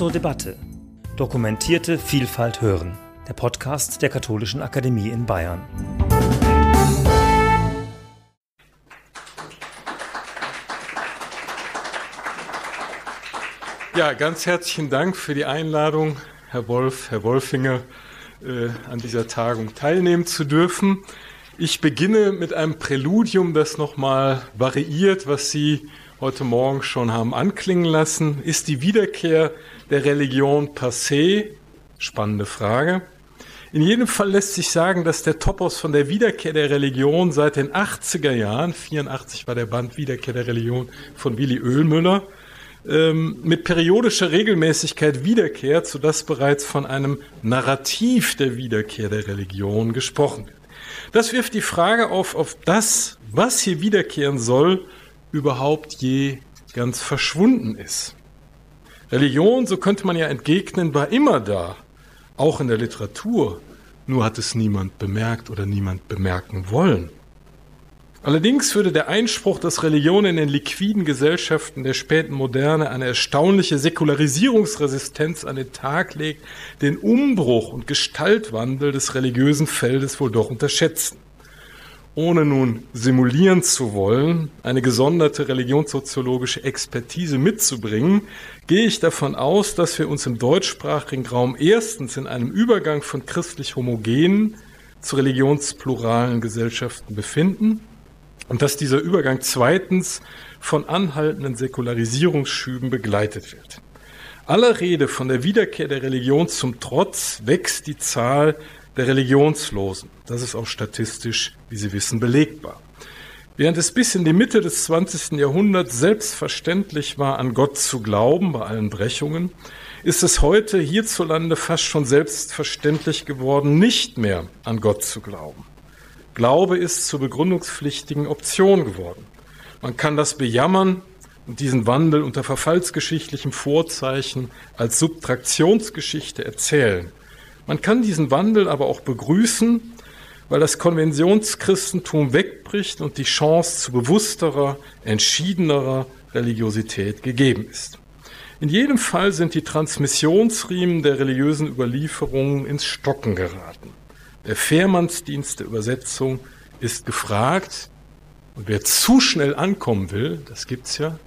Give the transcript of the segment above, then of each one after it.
zur Debatte. Dokumentierte Vielfalt hören. Der Podcast der Katholischen Akademie in Bayern. Ja, ganz herzlichen Dank für die Einladung, Herr Wolf, Herr Wolfinger, äh, an dieser Tagung teilnehmen zu dürfen. Ich beginne mit einem Präludium, das nochmal variiert, was Sie heute Morgen schon haben anklingen lassen. Ist die Wiederkehr der Religion passé? Spannende Frage. In jedem Fall lässt sich sagen, dass der Topos von der Wiederkehr der Religion seit den 80er Jahren, 84 war der Band Wiederkehr der Religion von Willi Oehlmüller, ähm, mit periodischer Regelmäßigkeit wiederkehrt, sodass bereits von einem Narrativ der Wiederkehr der Religion gesprochen wird. Das wirft die Frage auf, ob das, was hier wiederkehren soll, überhaupt je ganz verschwunden ist. Religion, so könnte man ja entgegnen, war immer da, auch in der Literatur, nur hat es niemand bemerkt oder niemand bemerken wollen. Allerdings würde der Einspruch, dass Religion in den liquiden Gesellschaften der späten Moderne eine erstaunliche Säkularisierungsresistenz an den Tag legt, den Umbruch und Gestaltwandel des religiösen Feldes wohl doch unterschätzen. Ohne nun simulieren zu wollen, eine gesonderte religionssoziologische Expertise mitzubringen, gehe ich davon aus, dass wir uns im deutschsprachigen Raum erstens in einem Übergang von christlich homogenen zu religionspluralen Gesellschaften befinden und dass dieser Übergang zweitens von anhaltenden Säkularisierungsschüben begleitet wird. Aller Rede von der Wiederkehr der Religion zum Trotz wächst die Zahl der Religionslosen. Das ist auch statistisch, wie Sie wissen, belegbar. Während es bis in die Mitte des 20. Jahrhunderts selbstverständlich war, an Gott zu glauben, bei allen Brechungen, ist es heute hierzulande fast schon selbstverständlich geworden, nicht mehr an Gott zu glauben. Glaube ist zur begründungspflichtigen Option geworden. Man kann das bejammern und diesen Wandel unter verfallsgeschichtlichem Vorzeichen als Subtraktionsgeschichte erzählen. Man kann diesen Wandel aber auch begrüßen, weil das Konventionschristentum wegbricht und die Chance zu bewussterer, entschiedenerer Religiosität gegeben ist. In jedem Fall sind die Transmissionsriemen der religiösen Überlieferungen ins Stocken geraten. Der Fährmannsdienst der Übersetzung ist gefragt. Und wer zu schnell ankommen will, das gibt's ja,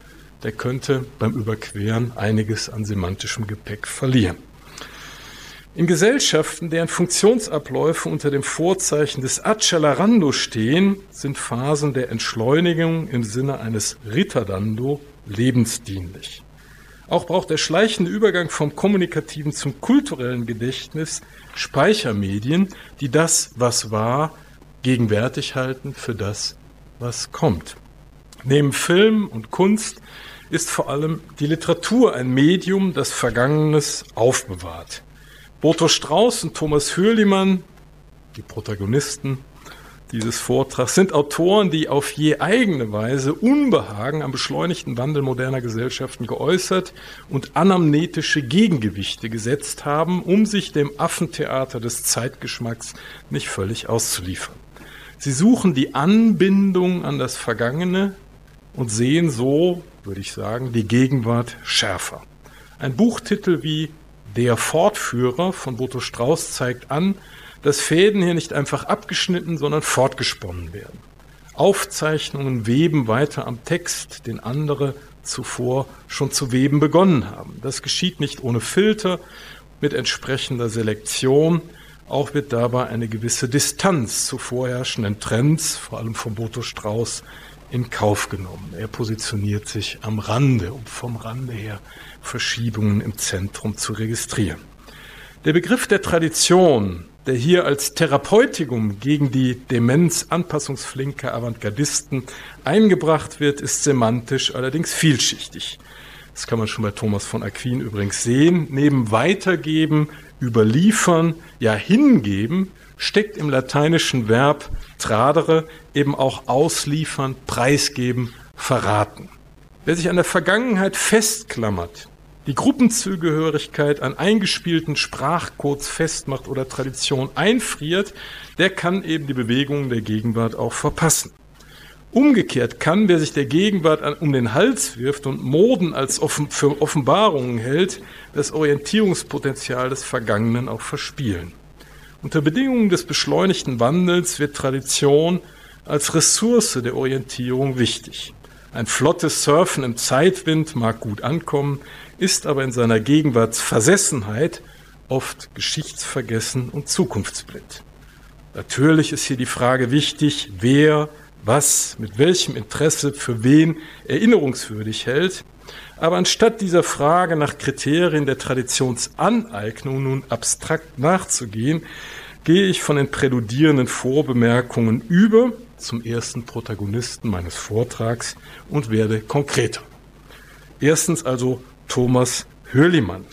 der könnte beim Überqueren einiges an semantischem Gepäck verlieren. In Gesellschaften, deren Funktionsabläufe unter dem Vorzeichen des Accelerando stehen, sind Phasen der Entschleunigung im Sinne eines Ritterdando lebensdienlich. Auch braucht der schleichende Übergang vom kommunikativen zum kulturellen Gedächtnis Speichermedien, die das, was war, gegenwärtig halten für das, was kommt. Neben Film und Kunst ist vor allem die Literatur ein Medium, das Vergangenes aufbewahrt. Boto Strauß und Thomas Hürlimann, die Protagonisten dieses Vortrags sind Autoren, die auf je eigene Weise Unbehagen am beschleunigten Wandel moderner Gesellschaften geäußert und anamnetische Gegengewichte gesetzt haben, um sich dem Affentheater des Zeitgeschmacks nicht völlig auszuliefern. Sie suchen die Anbindung an das Vergangene und sehen so, würde ich sagen, die Gegenwart schärfer. Ein Buchtitel wie Der Fortführer von Boto Strauß zeigt an, dass Fäden hier nicht einfach abgeschnitten, sondern fortgesponnen werden. Aufzeichnungen weben weiter am Text, den andere zuvor schon zu weben begonnen haben. Das geschieht nicht ohne Filter, mit entsprechender Selektion. Auch wird dabei eine gewisse Distanz zu vorherrschenden Trends, vor allem von Boto Strauß, in Kauf genommen. Er positioniert sich am Rande, um vom Rande her Verschiebungen im Zentrum zu registrieren. Der Begriff der Tradition der hier als Therapeutikum gegen die Demenz anpassungsflinke Avantgardisten eingebracht wird, ist semantisch allerdings vielschichtig. Das kann man schon bei Thomas von Aquin übrigens sehen. Neben weitergeben, überliefern, ja hingeben, steckt im lateinischen Verb tradere eben auch ausliefern, preisgeben, verraten. Wer sich an der Vergangenheit festklammert, die Gruppenzugehörigkeit an eingespielten Sprachcodes festmacht oder Tradition einfriert, der kann eben die Bewegungen der Gegenwart auch verpassen. Umgekehrt kann, wer sich der Gegenwart um den Hals wirft und Moden als offen, für Offenbarungen hält, das Orientierungspotenzial des Vergangenen auch verspielen. Unter Bedingungen des beschleunigten Wandels wird Tradition als Ressource der Orientierung wichtig. Ein flottes Surfen im Zeitwind mag gut ankommen, ist aber in seiner Gegenwartsversessenheit oft geschichtsvergessen und zukunftsblind. Natürlich ist hier die Frage wichtig, wer, was, mit welchem Interesse für wen erinnerungswürdig hält. Aber anstatt dieser Frage nach Kriterien der Traditionsaneignung nun abstrakt nachzugehen, gehe ich von den präludierenden Vorbemerkungen über zum ersten Protagonisten meines Vortrags und werde konkreter. Erstens also Thomas Hürlimann.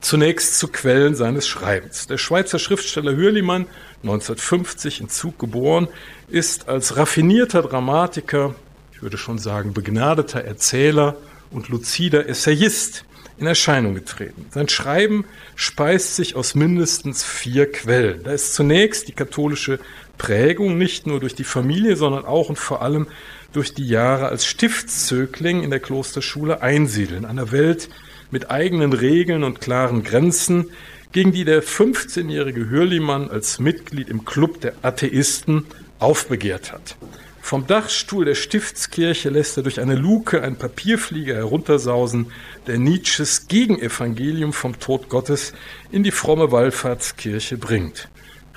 Zunächst zu Quellen seines Schreibens. Der Schweizer Schriftsteller Hürlimann, 1950 in Zug geboren, ist als raffinierter Dramatiker, ich würde schon sagen begnadeter Erzähler und luzider Essayist in Erscheinung getreten. Sein Schreiben speist sich aus mindestens vier Quellen. Da ist zunächst die katholische Prägung, nicht nur durch die Familie, sondern auch und vor allem durch die Jahre als Stiftszögling in der Klosterschule einsiedeln, einer Welt mit eigenen Regeln und klaren Grenzen, gegen die der 15-jährige Hürlimann als Mitglied im Club der Atheisten aufbegehrt hat. Vom Dachstuhl der Stiftskirche lässt er durch eine Luke einen Papierflieger heruntersausen, der Nietzsches Gegenevangelium vom Tod Gottes in die fromme Wallfahrtskirche bringt.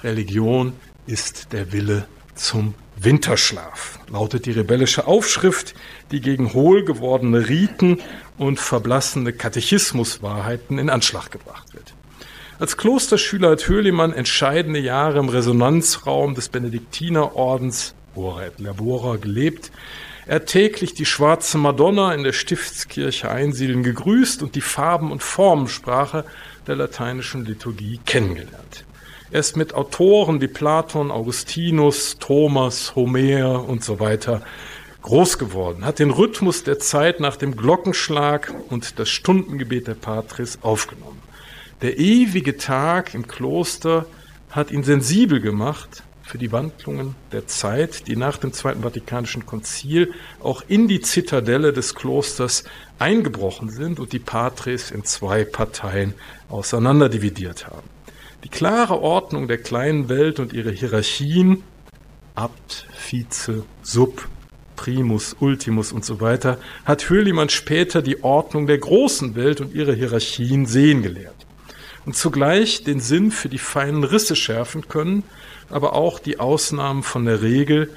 Religion ist der Wille zum Winterschlaf, lautet die rebellische Aufschrift, die gegen hohl gewordene Riten und verblassende Katechismuswahrheiten in Anschlag gebracht wird. Als Klosterschüler hat Höhlemann entscheidende Jahre im Resonanzraum des Benediktinerordens Ora et Labora gelebt. Er täglich die schwarze Madonna in der Stiftskirche einsiedeln gegrüßt und die Farben- und Formensprache der lateinischen Liturgie kennengelernt. Er ist mit Autoren wie Platon, Augustinus, Thomas, Homer und so weiter groß geworden, hat den Rhythmus der Zeit nach dem Glockenschlag und das Stundengebet der Patris aufgenommen. Der ewige Tag im Kloster hat ihn sensibel gemacht für die Wandlungen der Zeit, die nach dem Zweiten Vatikanischen Konzil auch in die Zitadelle des Klosters eingebrochen sind und die Patris in zwei Parteien auseinanderdividiert haben. Die klare Ordnung der kleinen Welt und ihre Hierarchien, Abt, Vize, Sub, Primus, Ultimus und so weiter, hat Höhlimann später die Ordnung der großen Welt und ihre Hierarchien sehen gelehrt. Und zugleich den Sinn für die feinen Risse schärfen können, aber auch die Ausnahmen von der Regel,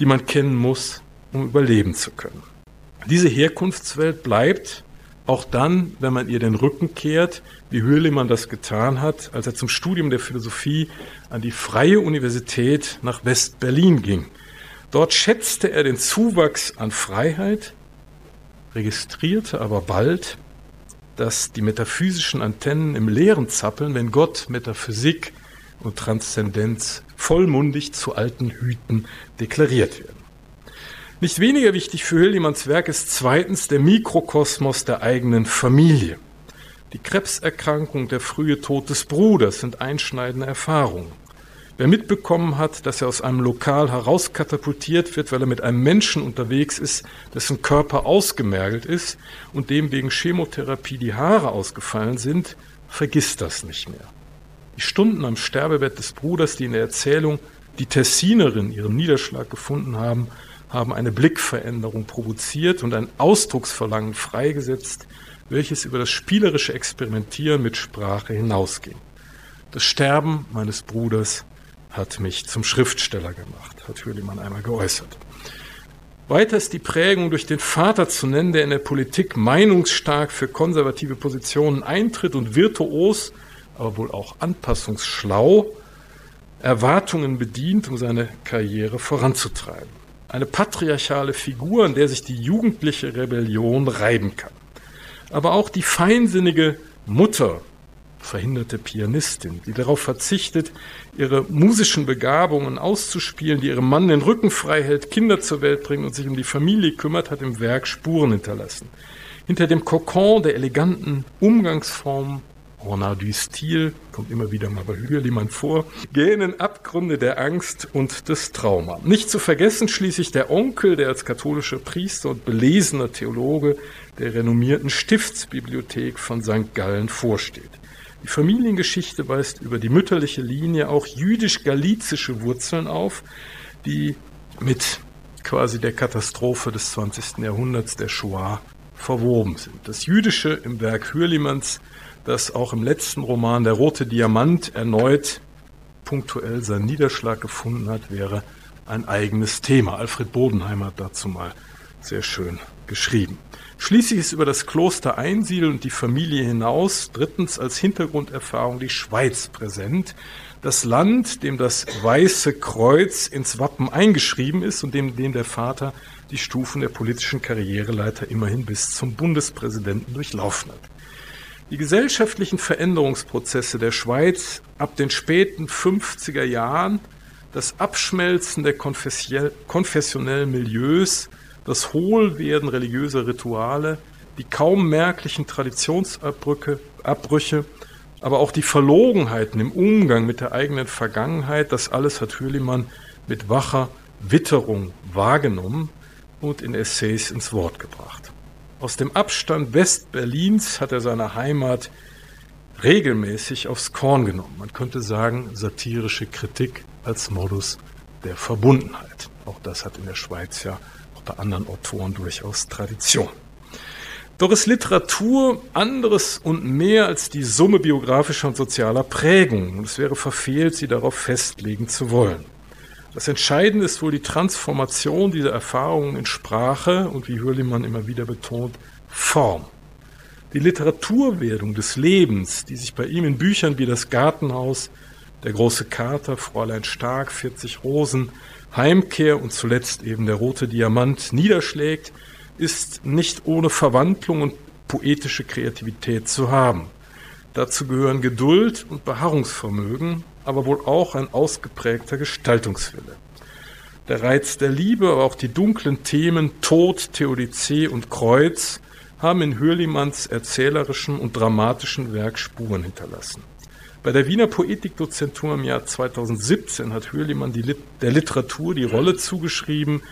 die man kennen muss, um überleben zu können. Diese Herkunftswelt bleibt auch dann, wenn man ihr den Rücken kehrt, wie Hürlimann das getan hat, als er zum Studium der Philosophie an die Freie Universität nach West-Berlin ging. Dort schätzte er den Zuwachs an Freiheit, registrierte aber bald, dass die metaphysischen Antennen im Leeren zappeln, wenn Gott, Metaphysik und Transzendenz vollmundig zu alten Hüten deklariert werden. Nicht weniger wichtig für Hüllimanns Werk ist zweitens der Mikrokosmos der eigenen Familie. Die Krebserkrankung, der frühe Tod des Bruders sind einschneidende Erfahrungen. Wer mitbekommen hat, dass er aus einem Lokal herauskatapultiert wird, weil er mit einem Menschen unterwegs ist, dessen Körper ausgemergelt ist und dem wegen Chemotherapie die Haare ausgefallen sind, vergisst das nicht mehr. Die Stunden am Sterbebett des Bruders, die in der Erzählung die Tessinerin ihren Niederschlag gefunden haben, haben eine Blickveränderung provoziert und ein Ausdrucksverlangen freigesetzt, welches über das spielerische Experimentieren mit Sprache hinausging. Das Sterben meines Bruders hat mich zum Schriftsteller gemacht, hat Hürlimann einmal geäußert. Weiter ist die Prägung durch den Vater zu nennen, der in der Politik meinungsstark für konservative Positionen eintritt und virtuos, aber wohl auch anpassungsschlau Erwartungen bedient, um seine Karriere voranzutreiben eine patriarchale Figur, an der sich die jugendliche Rebellion reiben kann. Aber auch die feinsinnige Mutter, verhinderte Pianistin, die darauf verzichtet, ihre musischen Begabungen auszuspielen, die ihrem Mann den Rücken frei hält, Kinder zur Welt bringt und sich um die Familie kümmert, hat im Werk Spuren hinterlassen. Hinter dem Kokon der eleganten Umgangsformen Ornat du Stil, kommt immer wieder mal bei Hügerlimann vor, gähnen Abgründe der Angst und des Trauma. Nicht zu vergessen schließlich der Onkel, der als katholischer Priester und belesener Theologe der renommierten Stiftsbibliothek von St. Gallen vorsteht. Die Familiengeschichte weist über die mütterliche Linie auch jüdisch-galizische Wurzeln auf, die mit quasi der Katastrophe des 20. Jahrhunderts, der Shoah, verwoben sind. Das Jüdische im Werk Hürlimanns, das auch im letzten Roman Der rote Diamant erneut punktuell seinen Niederschlag gefunden hat, wäre ein eigenes Thema. Alfred Bodenheimer hat dazu mal sehr schön geschrieben. Schließlich ist über das Kloster Einsiedel und die Familie hinaus drittens als Hintergrunderfahrung die Schweiz präsent. Das Land, dem das Weiße Kreuz ins Wappen eingeschrieben ist und dem, dem der Vater die Stufen der politischen Karriereleiter immerhin bis zum Bundespräsidenten durchlaufen hat. Die gesellschaftlichen Veränderungsprozesse der Schweiz ab den späten 50er Jahren, das Abschmelzen der konfessionellen Milieus, das Hohlwerden religiöser Rituale, die kaum merklichen Traditionsabbrüche, Abbrüche, aber auch die Verlogenheiten im Umgang mit der eigenen Vergangenheit, das alles hat Hürlimann mit wacher Witterung wahrgenommen und in Essays ins Wort gebracht. Aus dem Abstand Westberlins hat er seine Heimat regelmäßig aufs Korn genommen. Man könnte sagen, satirische Kritik als Modus der Verbundenheit. Auch das hat in der Schweiz ja bei anderen Autoren durchaus Tradition. Doch ist Literatur anderes und mehr als die Summe biografischer und sozialer Prägungen. Und es wäre verfehlt, sie darauf festlegen zu wollen. Das Entscheidende ist wohl die Transformation dieser Erfahrungen in Sprache und, wie Hürlimann immer wieder betont, Form. Die Literaturwerdung des Lebens, die sich bei ihm in Büchern wie Das Gartenhaus, Der große Kater, Fräulein Stark, 40 Rosen, Heimkehr und zuletzt eben der rote Diamant niederschlägt, ist nicht ohne Verwandlung und poetische Kreativität zu haben. Dazu gehören Geduld und Beharrungsvermögen, aber wohl auch ein ausgeprägter Gestaltungswille. Der Reiz der Liebe, aber auch die dunklen Themen Tod, Theodizee und Kreuz haben in Hürlimanns erzählerischem und dramatischen Werk Spuren hinterlassen. Bei der Wiener Poetikdozentur im Jahr 2017 hat Hürlimann Lit der Literatur die Rolle zugeschrieben,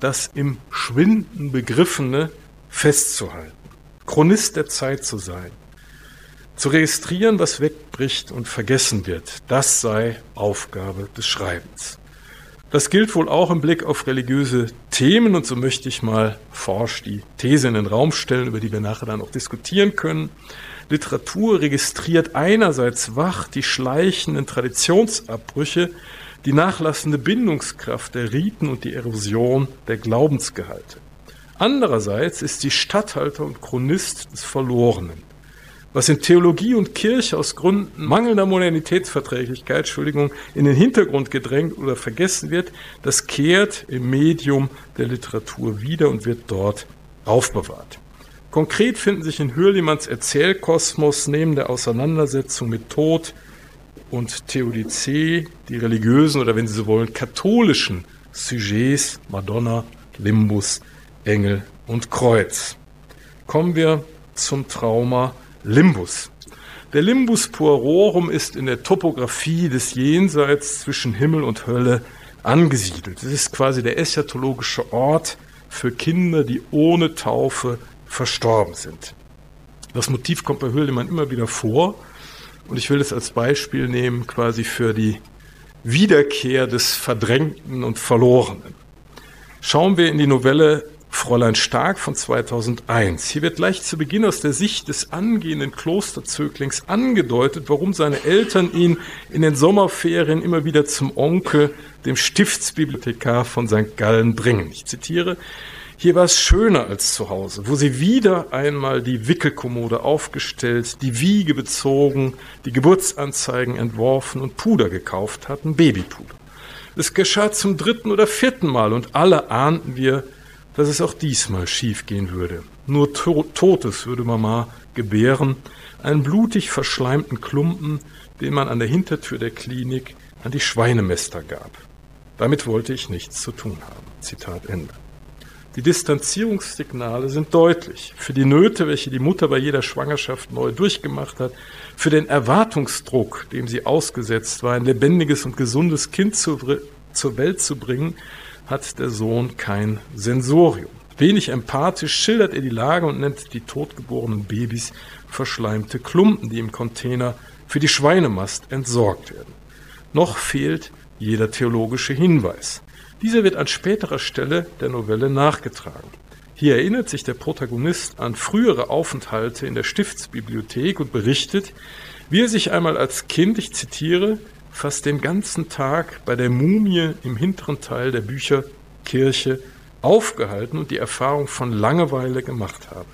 das im Schwinden Begriffene festzuhalten, Chronist der Zeit zu sein, zu registrieren, was wegbricht und vergessen wird. Das sei Aufgabe des Schreibens. Das gilt wohl auch im Blick auf religiöse Themen und so möchte ich mal forsch die These in den Raum stellen, über die wir nachher dann auch diskutieren können. Literatur registriert einerseits wach die schleichenden Traditionsabbrüche, die nachlassende Bindungskraft der Riten und die Erosion der Glaubensgehalte. Andererseits ist sie Statthalter und Chronist des Verlorenen. Was in Theologie und Kirche aus Gründen mangelnder Modernitätsverträglichkeit, Entschuldigung, in den Hintergrund gedrängt oder vergessen wird, das kehrt im Medium der Literatur wieder und wird dort aufbewahrt. Konkret finden sich in Hürlimanns Erzählkosmos neben der Auseinandersetzung mit Tod und Theodizee die religiösen oder wenn Sie so wollen, katholischen Sujets Madonna, Limbus, Engel und Kreuz. Kommen wir zum Trauma Limbus. Der Limbus puerorum ist in der Topographie des Jenseits zwischen Himmel und Hölle angesiedelt. Es ist quasi der eschatologische Ort für Kinder, die ohne Taufe verstorben sind. Das Motiv kommt bei Höldemann immer wieder vor und ich will es als Beispiel nehmen quasi für die Wiederkehr des Verdrängten und Verlorenen. Schauen wir in die Novelle Fräulein Stark von 2001. Hier wird gleich zu Beginn aus der Sicht des angehenden Klosterzöglings angedeutet, warum seine Eltern ihn in den Sommerferien immer wieder zum Onkel, dem Stiftsbibliothekar von St. Gallen bringen. Ich zitiere, hier war es schöner als zu Hause, wo sie wieder einmal die Wickelkommode aufgestellt, die Wiege bezogen, die Geburtsanzeigen entworfen und Puder gekauft hatten, Babypuder. Es geschah zum dritten oder vierten Mal und alle ahnten wir, dass es auch diesmal schiefgehen würde. Nur Totes würde Mama gebären, einen blutig verschleimten Klumpen, den man an der Hintertür der Klinik an die Schweinemester gab. Damit wollte ich nichts zu tun haben. Zitat Ende. Die Distanzierungssignale sind deutlich. Für die Nöte, welche die Mutter bei jeder Schwangerschaft neu durchgemacht hat, für den Erwartungsdruck, dem sie ausgesetzt war, ein lebendiges und gesundes Kind zur, zur Welt zu bringen, hat der Sohn kein Sensorium. Wenig empathisch schildert er die Lage und nennt die totgeborenen Babys verschleimte Klumpen, die im Container für die Schweinemast entsorgt werden. Noch fehlt jeder theologische Hinweis. Dieser wird an späterer Stelle der Novelle nachgetragen. Hier erinnert sich der Protagonist an frühere Aufenthalte in der Stiftsbibliothek und berichtet, wie er sich einmal als Kind, ich zitiere, fast den ganzen Tag bei der Mumie im hinteren Teil der Bücherkirche aufgehalten und die Erfahrung von Langeweile gemacht habe.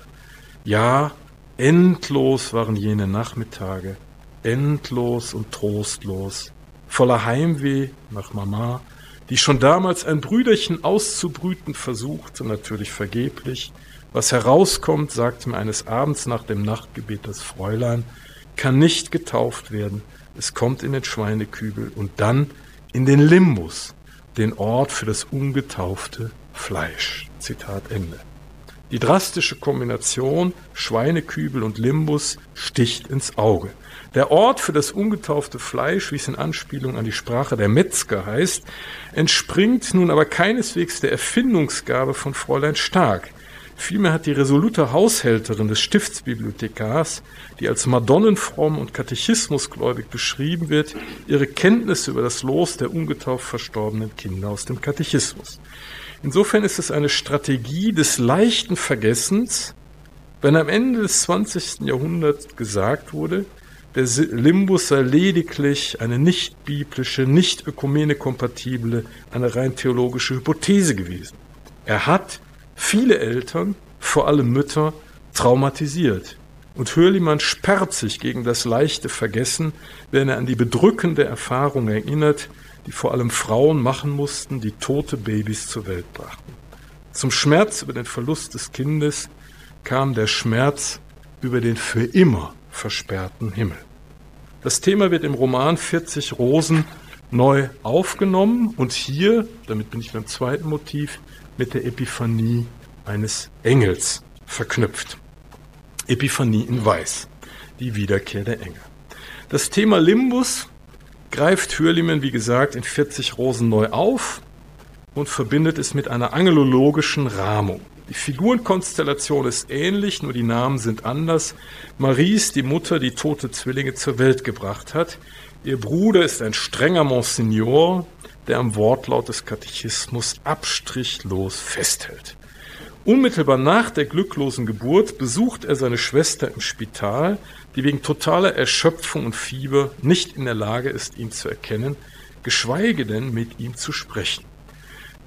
Ja, endlos waren jene Nachmittage, endlos und trostlos, voller Heimweh nach Mama, die schon damals ein Brüderchen auszubrüten versuchte, natürlich vergeblich. Was herauskommt, sagte mir eines Abends nach dem Nachtgebet das Fräulein, kann nicht getauft werden, es kommt in den Schweinekübel und dann in den Limbus, den Ort für das ungetaufte Fleisch. Zitat Ende. Die drastische Kombination Schweinekübel und Limbus sticht ins Auge. Der Ort für das ungetaufte Fleisch, wie es in Anspielung an die Sprache der Metzger heißt, entspringt nun aber keineswegs der Erfindungsgabe von Fräulein Stark. Vielmehr hat die resolute Haushälterin des Stiftsbibliothekars, die als Madonnenfromm und katechismusgläubig beschrieben wird, ihre Kenntnisse über das Los der ungetauft verstorbenen Kinder aus dem Katechismus. Insofern ist es eine Strategie des leichten Vergessens, wenn am Ende des 20. Jahrhunderts gesagt wurde, der Limbus sei lediglich eine nicht biblische, nicht ökumene-kompatible, eine rein theologische Hypothese gewesen. Er hat viele Eltern, vor allem Mütter, traumatisiert. Und Hürlimann sperrt sich gegen das leichte Vergessen, wenn er an die bedrückende Erfahrung erinnert, die vor allem Frauen machen mussten, die tote Babys zur Welt brachten. Zum Schmerz über den Verlust des Kindes kam der Schmerz über den für immer versperrten Himmel. Das Thema wird im Roman 40 Rosen neu aufgenommen und hier, damit bin ich beim zweiten Motiv, mit der Epiphanie eines Engels verknüpft. Epiphanie in Weiß, die Wiederkehr der Engel. Das Thema Limbus greift Hürlimann, wie gesagt, in 40 Rosen neu auf und verbindet es mit einer angelologischen Rahmung. Die Figurenkonstellation ist ähnlich, nur die Namen sind anders. Marie ist die Mutter, die tote Zwillinge zur Welt gebracht hat. Ihr Bruder ist ein strenger Monsignor, der am Wortlaut des Katechismus abstrichlos festhält. Unmittelbar nach der glücklosen Geburt besucht er seine Schwester im Spital, die wegen totaler Erschöpfung und Fieber nicht in der Lage ist, ihn zu erkennen, geschweige denn mit ihm zu sprechen.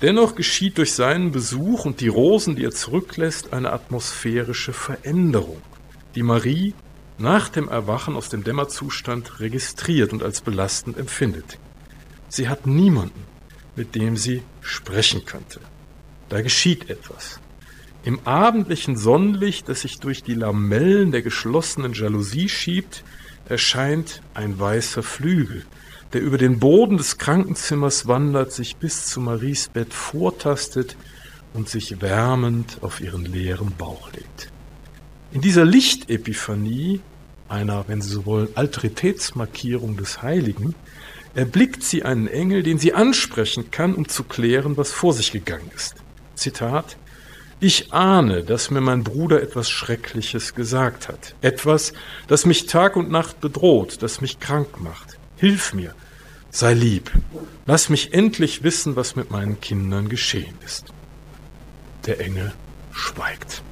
Dennoch geschieht durch seinen Besuch und die Rosen, die er zurücklässt, eine atmosphärische Veränderung, die Marie nach dem Erwachen aus dem Dämmerzustand registriert und als belastend empfindet. Sie hat niemanden, mit dem sie sprechen könnte. Da geschieht etwas. Im abendlichen Sonnenlicht, das sich durch die Lamellen der geschlossenen Jalousie schiebt, erscheint ein weißer Flügel, der über den Boden des Krankenzimmers wandert, sich bis zu Maries Bett vortastet und sich wärmend auf ihren leeren Bauch legt. In dieser Lichtepiphanie, einer, wenn Sie so wollen, Alteritätsmarkierung des Heiligen, erblickt sie einen Engel, den sie ansprechen kann, um zu klären, was vor sich gegangen ist. Zitat ich ahne, dass mir mein Bruder etwas Schreckliches gesagt hat. Etwas, das mich Tag und Nacht bedroht, das mich krank macht. Hilf mir, sei lieb, lass mich endlich wissen, was mit meinen Kindern geschehen ist. Der Engel schweigt.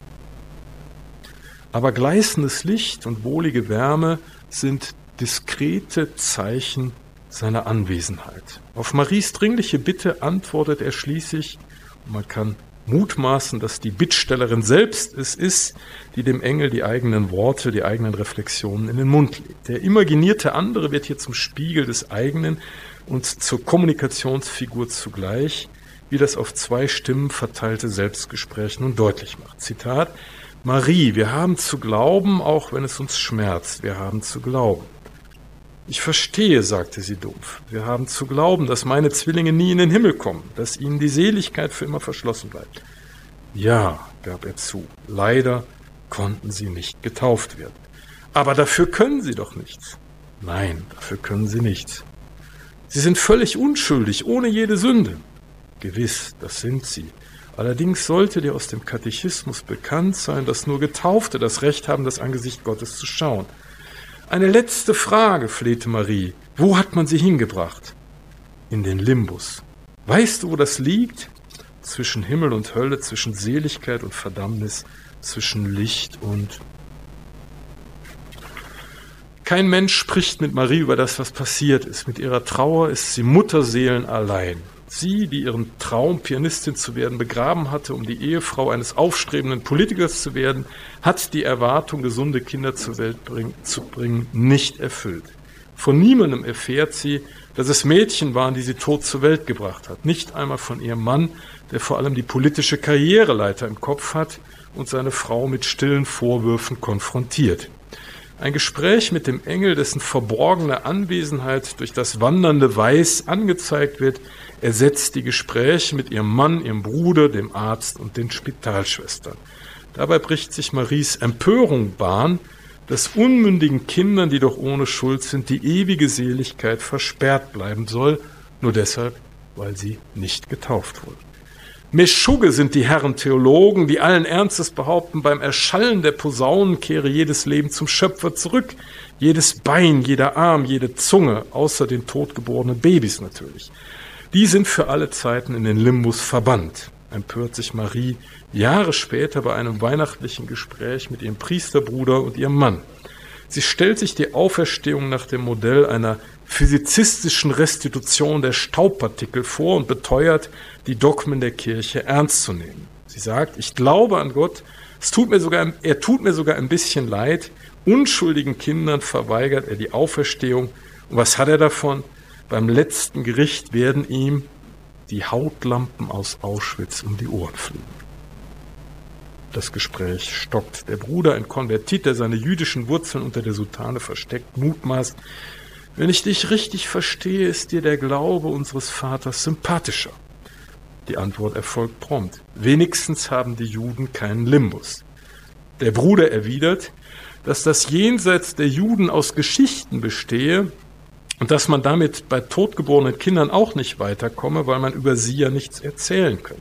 Aber gleißendes Licht und wohlige Wärme sind diskrete Zeichen seiner Anwesenheit. Auf Maries dringliche Bitte antwortet er schließlich, man kann mutmaßen, dass die Bittstellerin selbst es ist, die dem Engel die eigenen Worte, die eigenen Reflexionen in den Mund legt. Der imaginierte andere wird hier zum Spiegel des eigenen und zur Kommunikationsfigur zugleich, wie das auf zwei Stimmen verteilte Selbstgespräch nun deutlich macht. Zitat Marie, wir haben zu glauben, auch wenn es uns schmerzt, wir haben zu glauben. Ich verstehe, sagte sie dumpf. Wir haben zu glauben, dass meine Zwillinge nie in den Himmel kommen, dass ihnen die Seligkeit für immer verschlossen bleibt. Ja, gab er zu, leider konnten sie nicht getauft werden. Aber dafür können sie doch nichts. Nein, dafür können sie nichts. Sie sind völlig unschuldig, ohne jede Sünde. Gewiss, das sind sie. Allerdings sollte dir aus dem Katechismus bekannt sein, dass nur Getaufte das Recht haben, das Angesicht Gottes zu schauen. Eine letzte Frage, flehte Marie. Wo hat man sie hingebracht? In den Limbus. Weißt du, wo das liegt? Zwischen Himmel und Hölle, zwischen Seligkeit und Verdammnis, zwischen Licht und kein Mensch spricht mit Marie über das, was passiert ist. Mit ihrer Trauer ist sie Mutterseelen allein. Sie, die ihren Traum, Pianistin zu werden, begraben hatte, um die Ehefrau eines aufstrebenden Politikers zu werden, hat die Erwartung, gesunde Kinder zur Welt bring, zu bringen, nicht erfüllt. Von niemandem erfährt sie, dass es Mädchen waren, die sie tot zur Welt gebracht hat. Nicht einmal von ihrem Mann, der vor allem die politische Karriereleiter im Kopf hat und seine Frau mit stillen Vorwürfen konfrontiert. Ein Gespräch mit dem Engel, dessen verborgene Anwesenheit durch das wandernde Weiß angezeigt wird, ersetzt die Gespräche mit ihrem Mann, ihrem Bruder, dem Arzt und den Spitalschwestern. Dabei bricht sich Maries Empörung Bahn, dass unmündigen Kindern, die doch ohne Schuld sind, die ewige Seligkeit versperrt bleiben soll, nur deshalb, weil sie nicht getauft wurden. Meschugge sind die Herren Theologen, die allen Ernstes behaupten, beim Erschallen der Posaunen kehre jedes Leben zum Schöpfer zurück. Jedes Bein, jeder Arm, jede Zunge, außer den totgeborenen Babys natürlich. Die sind für alle Zeiten in den Limbus verbannt, empört sich Marie Jahre später bei einem weihnachtlichen Gespräch mit ihrem Priesterbruder und ihrem Mann. Sie stellt sich die Auferstehung nach dem Modell einer physizistischen Restitution der Staubpartikel vor und beteuert, die Dogmen der Kirche ernst zu nehmen. Sie sagt, ich glaube an Gott, es tut mir sogar, er tut mir sogar ein bisschen leid, unschuldigen Kindern verweigert er die Auferstehung. Und was hat er davon? Beim letzten Gericht werden ihm die Hautlampen aus Auschwitz um die Ohren fliegen. Das Gespräch stockt. Der Bruder, ein Konvertit, der seine jüdischen Wurzeln unter der Sutane versteckt, mutmaßt, wenn ich dich richtig verstehe, ist dir der Glaube unseres Vaters sympathischer. Die Antwort erfolgt prompt. Wenigstens haben die Juden keinen Limbus. Der Bruder erwidert, dass das Jenseits der Juden aus Geschichten bestehe und dass man damit bei totgeborenen Kindern auch nicht weiterkomme, weil man über sie ja nichts erzählen könne.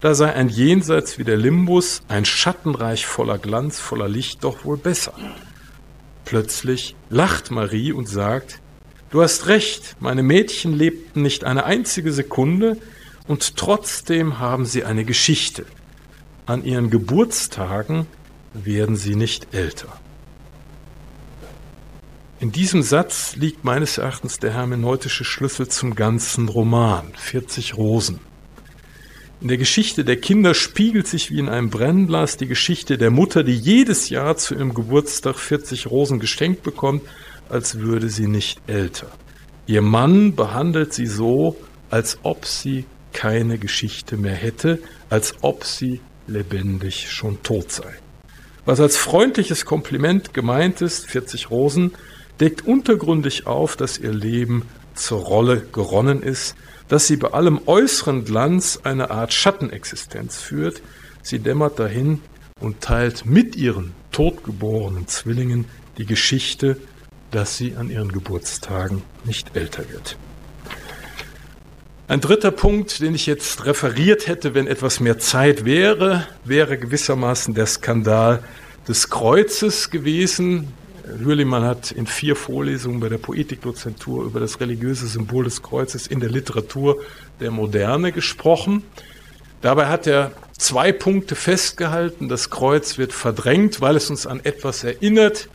Da sei ein Jenseits wie der Limbus, ein Schattenreich voller Glanz, voller Licht doch wohl besser. Plötzlich lacht Marie und sagt, Du hast recht, meine Mädchen lebten nicht eine einzige Sekunde und trotzdem haben sie eine Geschichte. An ihren Geburtstagen werden sie nicht älter. In diesem Satz liegt meines Erachtens der hermeneutische Schlüssel zum ganzen Roman, 40 Rosen. In der Geschichte der Kinder spiegelt sich wie in einem Brennglas die Geschichte der Mutter, die jedes Jahr zu ihrem Geburtstag 40 Rosen geschenkt bekommt, als würde sie nicht älter. Ihr Mann behandelt sie so, als ob sie keine Geschichte mehr hätte, als ob sie lebendig schon tot sei. Was als freundliches Kompliment gemeint ist, 40 Rosen, deckt untergründig auf, dass ihr Leben zur Rolle geronnen ist, dass sie bei allem äußeren Glanz eine Art Schattenexistenz führt. Sie dämmert dahin und teilt mit ihren totgeborenen Zwillingen die Geschichte, dass sie an ihren Geburtstagen nicht älter wird. Ein dritter Punkt, den ich jetzt referiert hätte, wenn etwas mehr Zeit wäre, wäre gewissermaßen der Skandal des Kreuzes gewesen, Hürlimann hat in vier Vorlesungen bei der Poetikdozentur über das religiöse Symbol des Kreuzes in der Literatur der Moderne gesprochen. Dabei hat er zwei Punkte festgehalten. Das Kreuz wird verdrängt, weil es uns an etwas erinnert,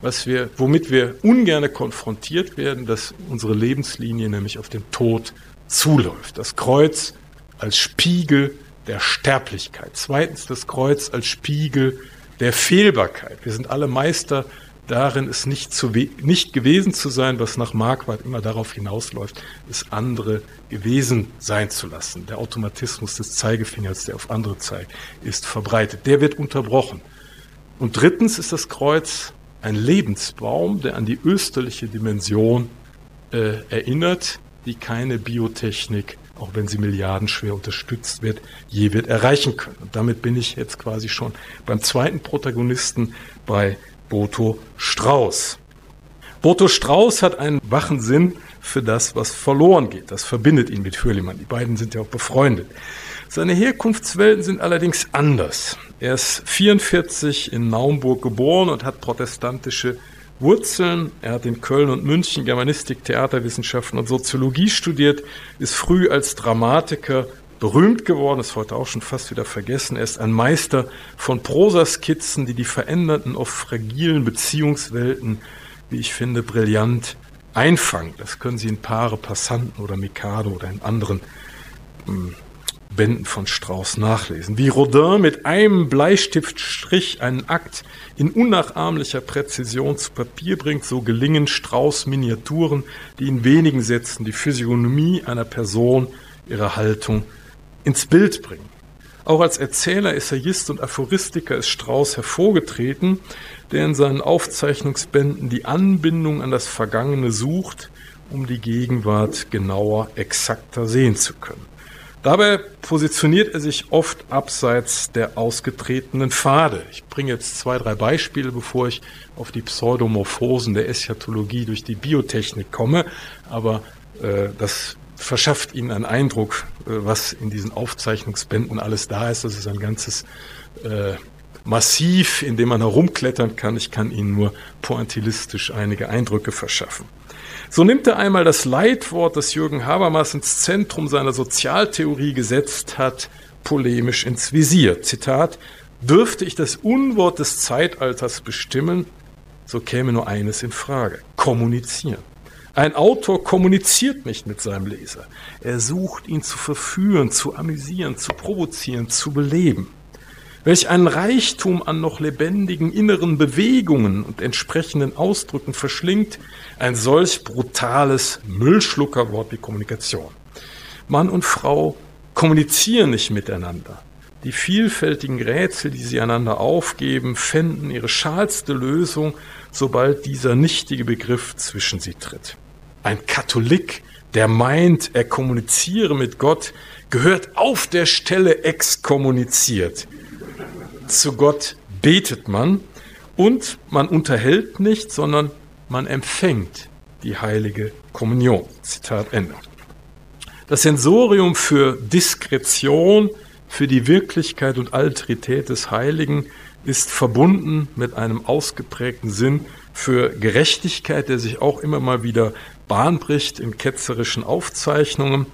was wir, womit wir ungern konfrontiert werden, dass unsere Lebenslinie nämlich auf den Tod zuläuft. Das Kreuz als Spiegel der Sterblichkeit. Zweitens das Kreuz als Spiegel der Fehlbarkeit. Wir sind alle Meister darin, es nicht, zu nicht gewesen zu sein, was nach Marquardt immer darauf hinausläuft, es andere gewesen sein zu lassen. Der Automatismus des Zeigefingers, der auf andere zeigt, ist verbreitet. Der wird unterbrochen. Und drittens ist das Kreuz ein Lebensbaum, der an die österliche Dimension äh, erinnert, die keine Biotechnik auch wenn sie milliardenschwer unterstützt wird, je wird erreichen können. Und damit bin ich jetzt quasi schon beim zweiten Protagonisten, bei Boto Strauß. Boto Strauß hat einen wachen Sinn für das, was verloren geht. Das verbindet ihn mit Hürlimann. Die beiden sind ja auch befreundet. Seine Herkunftswelten sind allerdings anders. Er ist 44 in Naumburg geboren und hat protestantische Wurzeln. Er hat in Köln und München Germanistik, Theaterwissenschaften und Soziologie studiert, ist früh als Dramatiker berühmt geworden, ist heute auch schon fast wieder vergessen. Er ist ein Meister von Prosaskizzen, die die veränderten, oft fragilen Beziehungswelten, wie ich finde, brillant einfangen. Das können Sie in Paare, Passanten oder Mikado oder in anderen hm, Bänden von Strauß nachlesen. Wie Rodin mit einem Bleistiftstrich einen Akt in unnachahmlicher Präzision zu Papier bringt, so gelingen Strauß Miniaturen, die in wenigen Sätzen die Physiognomie einer Person, ihre Haltung ins Bild bringen. Auch als Erzähler, Essayist und Aphoristiker ist Strauß hervorgetreten, der in seinen Aufzeichnungsbänden die Anbindung an das Vergangene sucht, um die Gegenwart genauer, exakter sehen zu können. Dabei positioniert er sich oft abseits der ausgetretenen Pfade. Ich bringe jetzt zwei, drei Beispiele, bevor ich auf die Pseudomorphosen der Eschatologie durch die Biotechnik komme. Aber äh, das verschafft Ihnen einen Eindruck, äh, was in diesen Aufzeichnungsbänden alles da ist. Das ist ein ganzes äh, Massiv, in dem man herumklettern kann. Ich kann Ihnen nur pointillistisch einige Eindrücke verschaffen. So nimmt er einmal das Leitwort, das Jürgen Habermas ins Zentrum seiner Sozialtheorie gesetzt hat, polemisch ins Visier. Zitat, dürfte ich das Unwort des Zeitalters bestimmen, so käme nur eines in Frage. Kommunizieren. Ein Autor kommuniziert nicht mit seinem Leser. Er sucht ihn zu verführen, zu amüsieren, zu provozieren, zu beleben. Welch einen Reichtum an noch lebendigen inneren Bewegungen und entsprechenden Ausdrücken verschlingt ein solch brutales Müllschluckerwort wie Kommunikation. Mann und Frau kommunizieren nicht miteinander. Die vielfältigen Rätsel, die sie einander aufgeben, fänden ihre schalste Lösung, sobald dieser nichtige Begriff zwischen sie tritt. Ein Katholik, der meint, er kommuniziere mit Gott, gehört auf der Stelle exkommuniziert zu Gott betet man und man unterhält nicht, sondern man empfängt die heilige Kommunion. Zitat Ende. Das Sensorium für Diskretion, für die Wirklichkeit und Alterität des Heiligen ist verbunden mit einem ausgeprägten Sinn für Gerechtigkeit, der sich auch immer mal wieder Bahn bricht in ketzerischen Aufzeichnungen.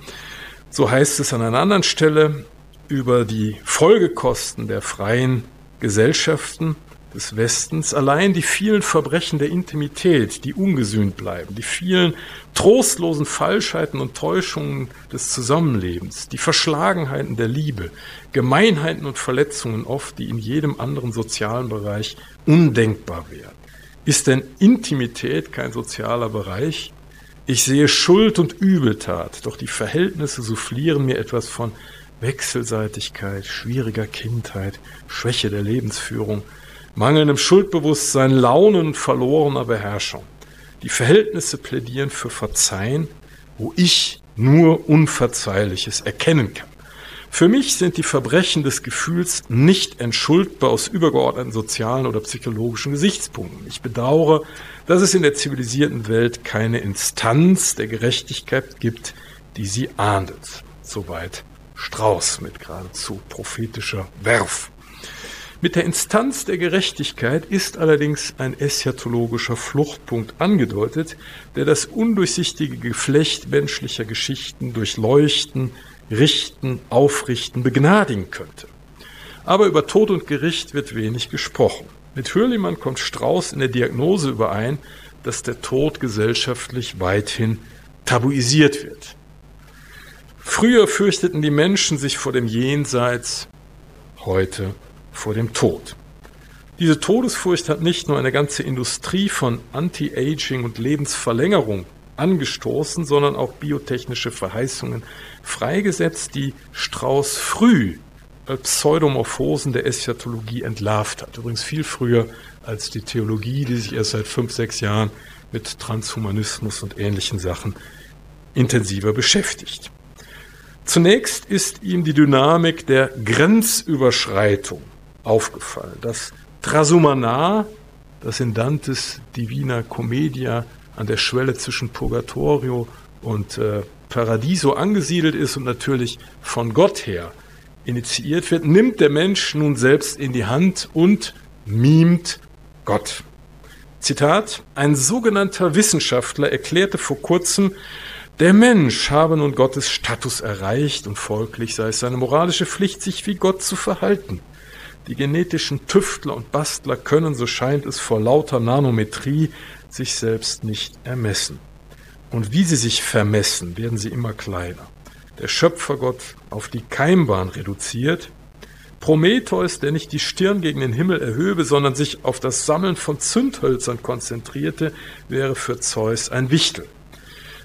So heißt es an einer anderen Stelle, über die Folgekosten der freien Gesellschaften des Westens, allein die vielen Verbrechen der Intimität, die ungesühnt bleiben, die vielen trostlosen Falschheiten und Täuschungen des Zusammenlebens, die Verschlagenheiten der Liebe, Gemeinheiten und Verletzungen oft, die in jedem anderen sozialen Bereich undenkbar wären. Ist denn Intimität kein sozialer Bereich? Ich sehe Schuld und Übeltat, doch die Verhältnisse soufflieren mir etwas von Wechselseitigkeit, schwieriger Kindheit, Schwäche der Lebensführung, mangelndem Schuldbewusstsein, Launen verlorener Beherrschung. Die Verhältnisse plädieren für Verzeihen, wo ich nur Unverzeihliches erkennen kann. Für mich sind die Verbrechen des Gefühls nicht entschuldbar aus übergeordneten sozialen oder psychologischen Gesichtspunkten. Ich bedauere, dass es in der zivilisierten Welt keine Instanz der Gerechtigkeit gibt, die sie ahndet. Soweit Strauß mit geradezu prophetischer Werf. Mit der Instanz der Gerechtigkeit ist allerdings ein eschatologischer Fluchtpunkt angedeutet, der das undurchsichtige Geflecht menschlicher Geschichten durchleuchten, richten, aufrichten, begnadigen könnte. Aber über Tod und Gericht wird wenig gesprochen. Mit Hürlimann kommt Strauß in der Diagnose überein, dass der Tod gesellschaftlich weithin tabuisiert wird. Früher fürchteten die Menschen sich vor dem Jenseits, heute vor dem Tod. Diese Todesfurcht hat nicht nur eine ganze Industrie von Anti-Aging und Lebensverlängerung angestoßen, sondern auch biotechnische Verheißungen freigesetzt, die Strauß früh Pseudomorphosen der Eschatologie entlarvt hat. Übrigens viel früher als die Theologie, die sich erst seit fünf, sechs Jahren mit Transhumanismus und ähnlichen Sachen intensiver beschäftigt. Zunächst ist ihm die Dynamik der Grenzüberschreitung aufgefallen. Das Trasumanar, das in Dantes Divina Commedia an der Schwelle zwischen Purgatorio und äh, Paradiso angesiedelt ist und natürlich von Gott her initiiert wird, nimmt der Mensch nun selbst in die Hand und mimt Gott. Zitat, ein sogenannter Wissenschaftler erklärte vor kurzem, der Mensch habe nun Gottes Status erreicht und folglich sei es seine moralische Pflicht, sich wie Gott zu verhalten. Die genetischen Tüftler und Bastler können, so scheint es, vor lauter Nanometrie sich selbst nicht ermessen. Und wie sie sich vermessen, werden sie immer kleiner. Der Schöpfergott auf die Keimbahn reduziert, Prometheus, der nicht die Stirn gegen den Himmel erhöbe, sondern sich auf das Sammeln von Zündhölzern konzentrierte, wäre für Zeus ein Wichtel.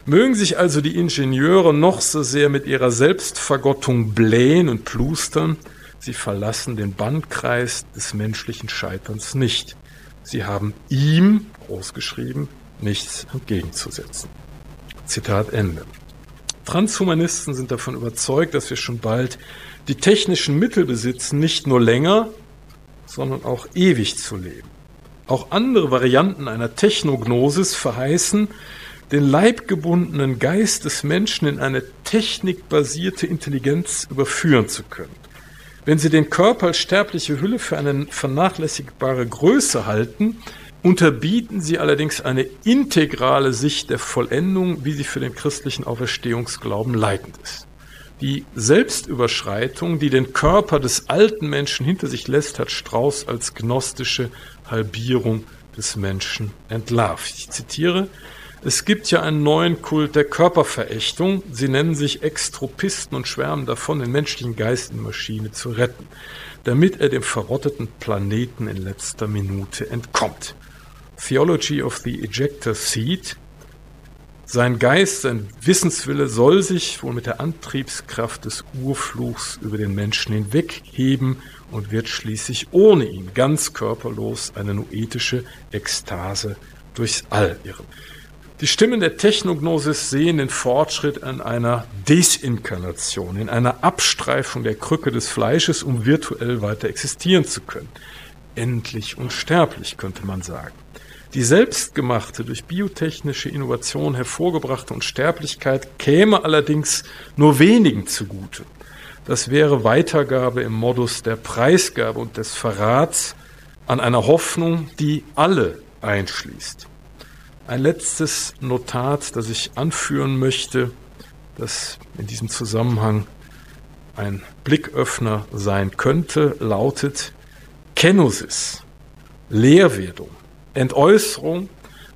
Mögen sich also die Ingenieure noch so sehr mit ihrer Selbstvergottung blähen und plustern, sie verlassen den Bandkreis des menschlichen Scheiterns nicht. Sie haben ihm, großgeschrieben, nichts entgegenzusetzen. Zitat Ende. Transhumanisten sind davon überzeugt, dass wir schon bald die technischen Mittel besitzen, nicht nur länger, sondern auch ewig zu leben. Auch andere Varianten einer Technognosis verheißen, den leibgebundenen Geist des Menschen in eine technikbasierte Intelligenz überführen zu können. Wenn Sie den Körper als sterbliche Hülle für eine vernachlässigbare Größe halten, unterbieten Sie allerdings eine integrale Sicht der Vollendung, wie sie für den christlichen Auferstehungsglauben leitend ist. Die Selbstüberschreitung, die den Körper des alten Menschen hinter sich lässt, hat Strauß als gnostische Halbierung des Menschen entlarvt. Ich zitiere, es gibt ja einen neuen Kult der Körperverächtung. Sie nennen sich Extropisten und schwärmen davon, den menschlichen Geist in Maschine zu retten, damit er dem verrotteten Planeten in letzter Minute entkommt. Theology of the Ejector Seed. Sein Geist, sein Wissenswille soll sich wohl mit der Antriebskraft des Urfluchs über den Menschen hinwegheben und wird schließlich ohne ihn ganz körperlos eine noetische Ekstase durchs All irren. Die Stimmen der Technognosis sehen den Fortschritt an einer Desinkarnation, in einer Abstreifung der Krücke des Fleisches, um virtuell weiter existieren zu können. Endlich unsterblich, könnte man sagen. Die selbstgemachte, durch biotechnische Innovation hervorgebrachte Unsterblichkeit käme allerdings nur wenigen zugute. Das wäre Weitergabe im Modus der Preisgabe und des Verrats an einer Hoffnung, die alle einschließt. Ein letztes Notat, das ich anführen möchte, das in diesem Zusammenhang ein Blicköffner sein könnte, lautet Kenosis, Lehrwerdung, Entäußerung,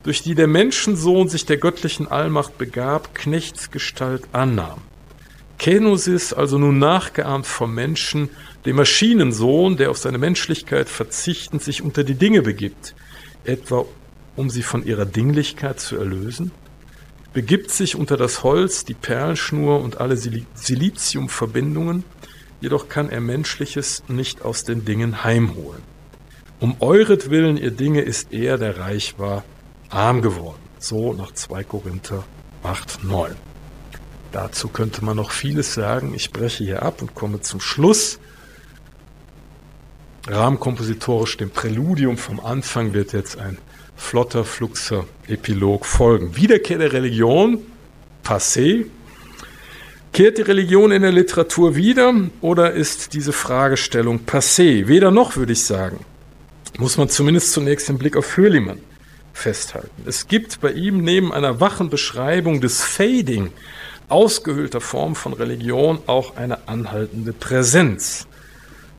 durch die der Menschensohn sich der göttlichen Allmacht begab, Knechtsgestalt annahm. Kenosis, also nun nachgeahmt vom Menschen, dem Maschinensohn, der auf seine Menschlichkeit verzichtend sich unter die Dinge begibt, etwa um sie von ihrer Dinglichkeit zu erlösen, begibt sich unter das Holz, die Perlschnur und alle Siliziumverbindungen, jedoch kann er Menschliches nicht aus den Dingen heimholen. Um euretwillen, ihr Dinge, ist er, der reich war, arm geworden. So nach 2 Korinther 8, 9. Dazu könnte man noch vieles sagen. Ich breche hier ab und komme zum Schluss. Rahmenkompositorisch dem Präludium vom Anfang wird jetzt ein flotter, fluxer Epilog folgen. Wiederkehr der Religion, passé. Kehrt die Religion in der Literatur wieder oder ist diese Fragestellung passé? Weder noch, würde ich sagen. Muss man zumindest zunächst den Blick auf Hürlimann festhalten. Es gibt bei ihm neben einer wachen Beschreibung des Fading ausgehöhlter Form von Religion auch eine anhaltende Präsenz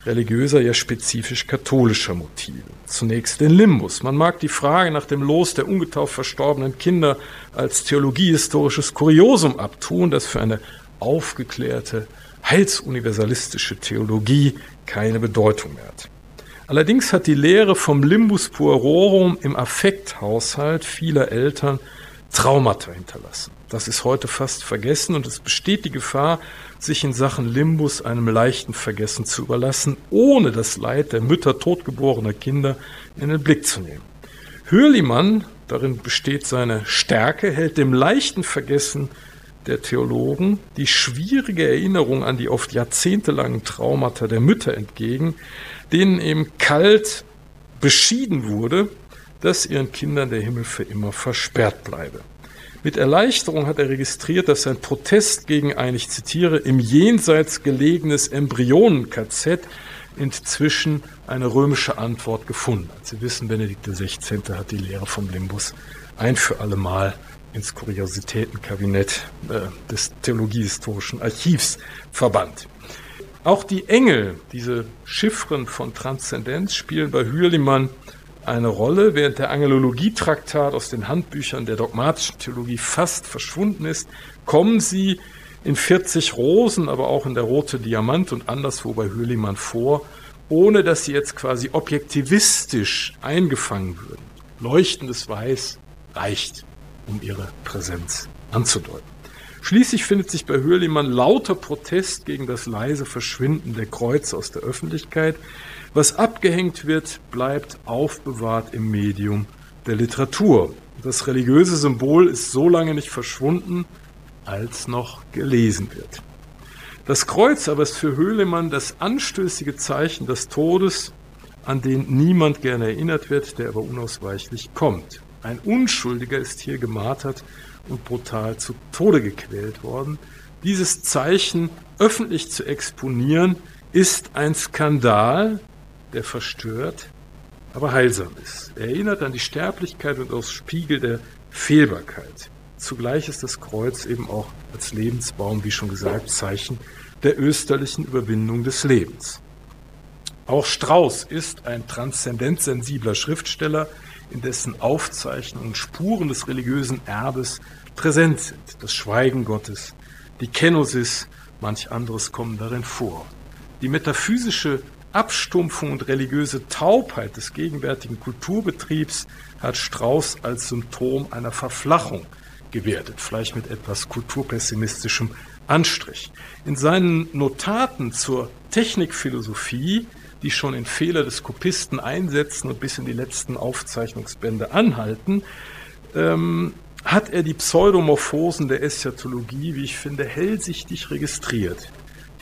religiöser, ja spezifisch katholischer Motive. Zunächst den Limbus. Man mag die Frage nach dem Los der ungetauft verstorbenen Kinder als theologiehistorisches Kuriosum abtun, das für eine aufgeklärte, heilsuniversalistische Theologie keine Bedeutung mehr hat. Allerdings hat die Lehre vom Limbus puerorum im Affekthaushalt vieler Eltern Traumata hinterlassen. Das ist heute fast vergessen und es besteht die Gefahr, sich in Sachen Limbus einem leichten Vergessen zu überlassen, ohne das Leid der Mütter totgeborener Kinder in den Blick zu nehmen. Hürlimann, darin besteht seine Stärke, hält dem leichten Vergessen der Theologen die schwierige Erinnerung an die oft jahrzehntelangen Traumata der Mütter entgegen, denen eben kalt beschieden wurde, dass ihren Kindern der Himmel für immer versperrt bleibe. Mit Erleichterung hat er registriert, dass sein Protest gegen ein, ich zitiere, im Jenseits gelegenes Embryonen-KZ inzwischen eine römische Antwort gefunden hat. Sie wissen, Benedikt XVI. hat die Lehre vom Limbus ein für alle Mal ins Kuriositätenkabinett äh, des Theologiehistorischen Archivs verbannt. Auch die Engel, diese Chiffren von Transzendenz, spielen bei Hürlimann eine Rolle, während der Angelologietraktat aus den Handbüchern der dogmatischen Theologie fast verschwunden ist, kommen sie in 40 Rosen, aber auch in der Rote Diamant und anderswo bei Hürlimann vor, ohne dass sie jetzt quasi objektivistisch eingefangen würden. Leuchtendes Weiß reicht, um ihre Präsenz anzudeuten. Schließlich findet sich bei Hürlimann lauter Protest gegen das leise Verschwinden der Kreuze aus der Öffentlichkeit. Was abgehängt wird, bleibt aufbewahrt im Medium der Literatur. Das religiöse Symbol ist so lange nicht verschwunden, als noch gelesen wird. Das Kreuz aber ist für Höhlemann das anstößige Zeichen des Todes, an den niemand gerne erinnert wird, der aber unausweichlich kommt. Ein Unschuldiger ist hier gemartert und brutal zu Tode gequält worden. Dieses Zeichen öffentlich zu exponieren, ist ein Skandal, der verstört, aber heilsam ist. Er erinnert an die Sterblichkeit und aus Spiegel der Fehlbarkeit. Zugleich ist das Kreuz eben auch als Lebensbaum, wie schon gesagt, Zeichen der österlichen Überwindung des Lebens. Auch Strauß ist ein transzendentsensibler Schriftsteller, in dessen Aufzeichnungen Spuren des religiösen Erbes präsent sind. Das Schweigen Gottes, die Kenosis, manch anderes kommen darin vor. Die metaphysische Abstumpfung und religiöse Taubheit des gegenwärtigen Kulturbetriebs hat Strauß als Symptom einer Verflachung gewertet, vielleicht mit etwas kulturpessimistischem Anstrich. In seinen Notaten zur Technikphilosophie, die schon in Fehler des Kopisten einsetzen und bis in die letzten Aufzeichnungsbände anhalten, ähm, hat er die Pseudomorphosen der Eschatologie, wie ich finde, hellsichtig registriert.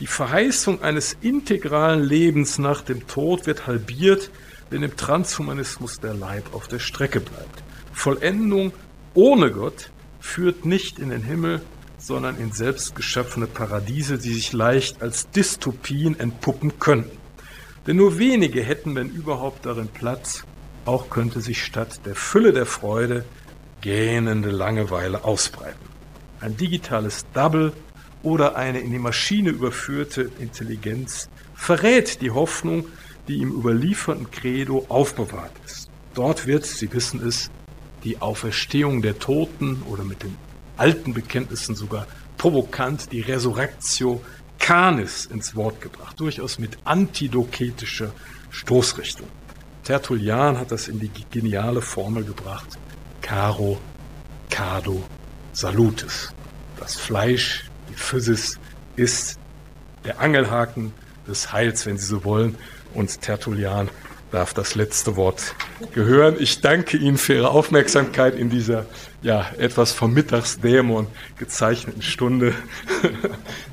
Die Verheißung eines integralen Lebens nach dem Tod wird halbiert, wenn im Transhumanismus der Leib auf der Strecke bleibt. Vollendung ohne Gott führt nicht in den Himmel, sondern in selbstgeschaffene Paradiese, die sich leicht als Dystopien entpuppen könnten. Denn nur wenige hätten, wenn überhaupt, darin Platz, auch könnte sich statt der Fülle der Freude gähnende Langeweile ausbreiten. Ein digitales Double oder eine in die Maschine überführte Intelligenz verrät die Hoffnung, die im überlieferten Credo aufbewahrt ist. Dort wird, Sie wissen es, die Auferstehung der Toten oder mit den alten Bekenntnissen sogar provokant die Resurrectio Canis ins Wort gebracht, durchaus mit antidoketischer Stoßrichtung. Tertullian hat das in die geniale Formel gebracht, caro, cado, salutis. Das Fleisch, die Physis ist der Angelhaken des Heils, wenn Sie so wollen. Und Tertullian darf das letzte Wort gehören. Ich danke Ihnen für Ihre Aufmerksamkeit in dieser ja etwas vom Mittagsdämon gezeichneten Stunde.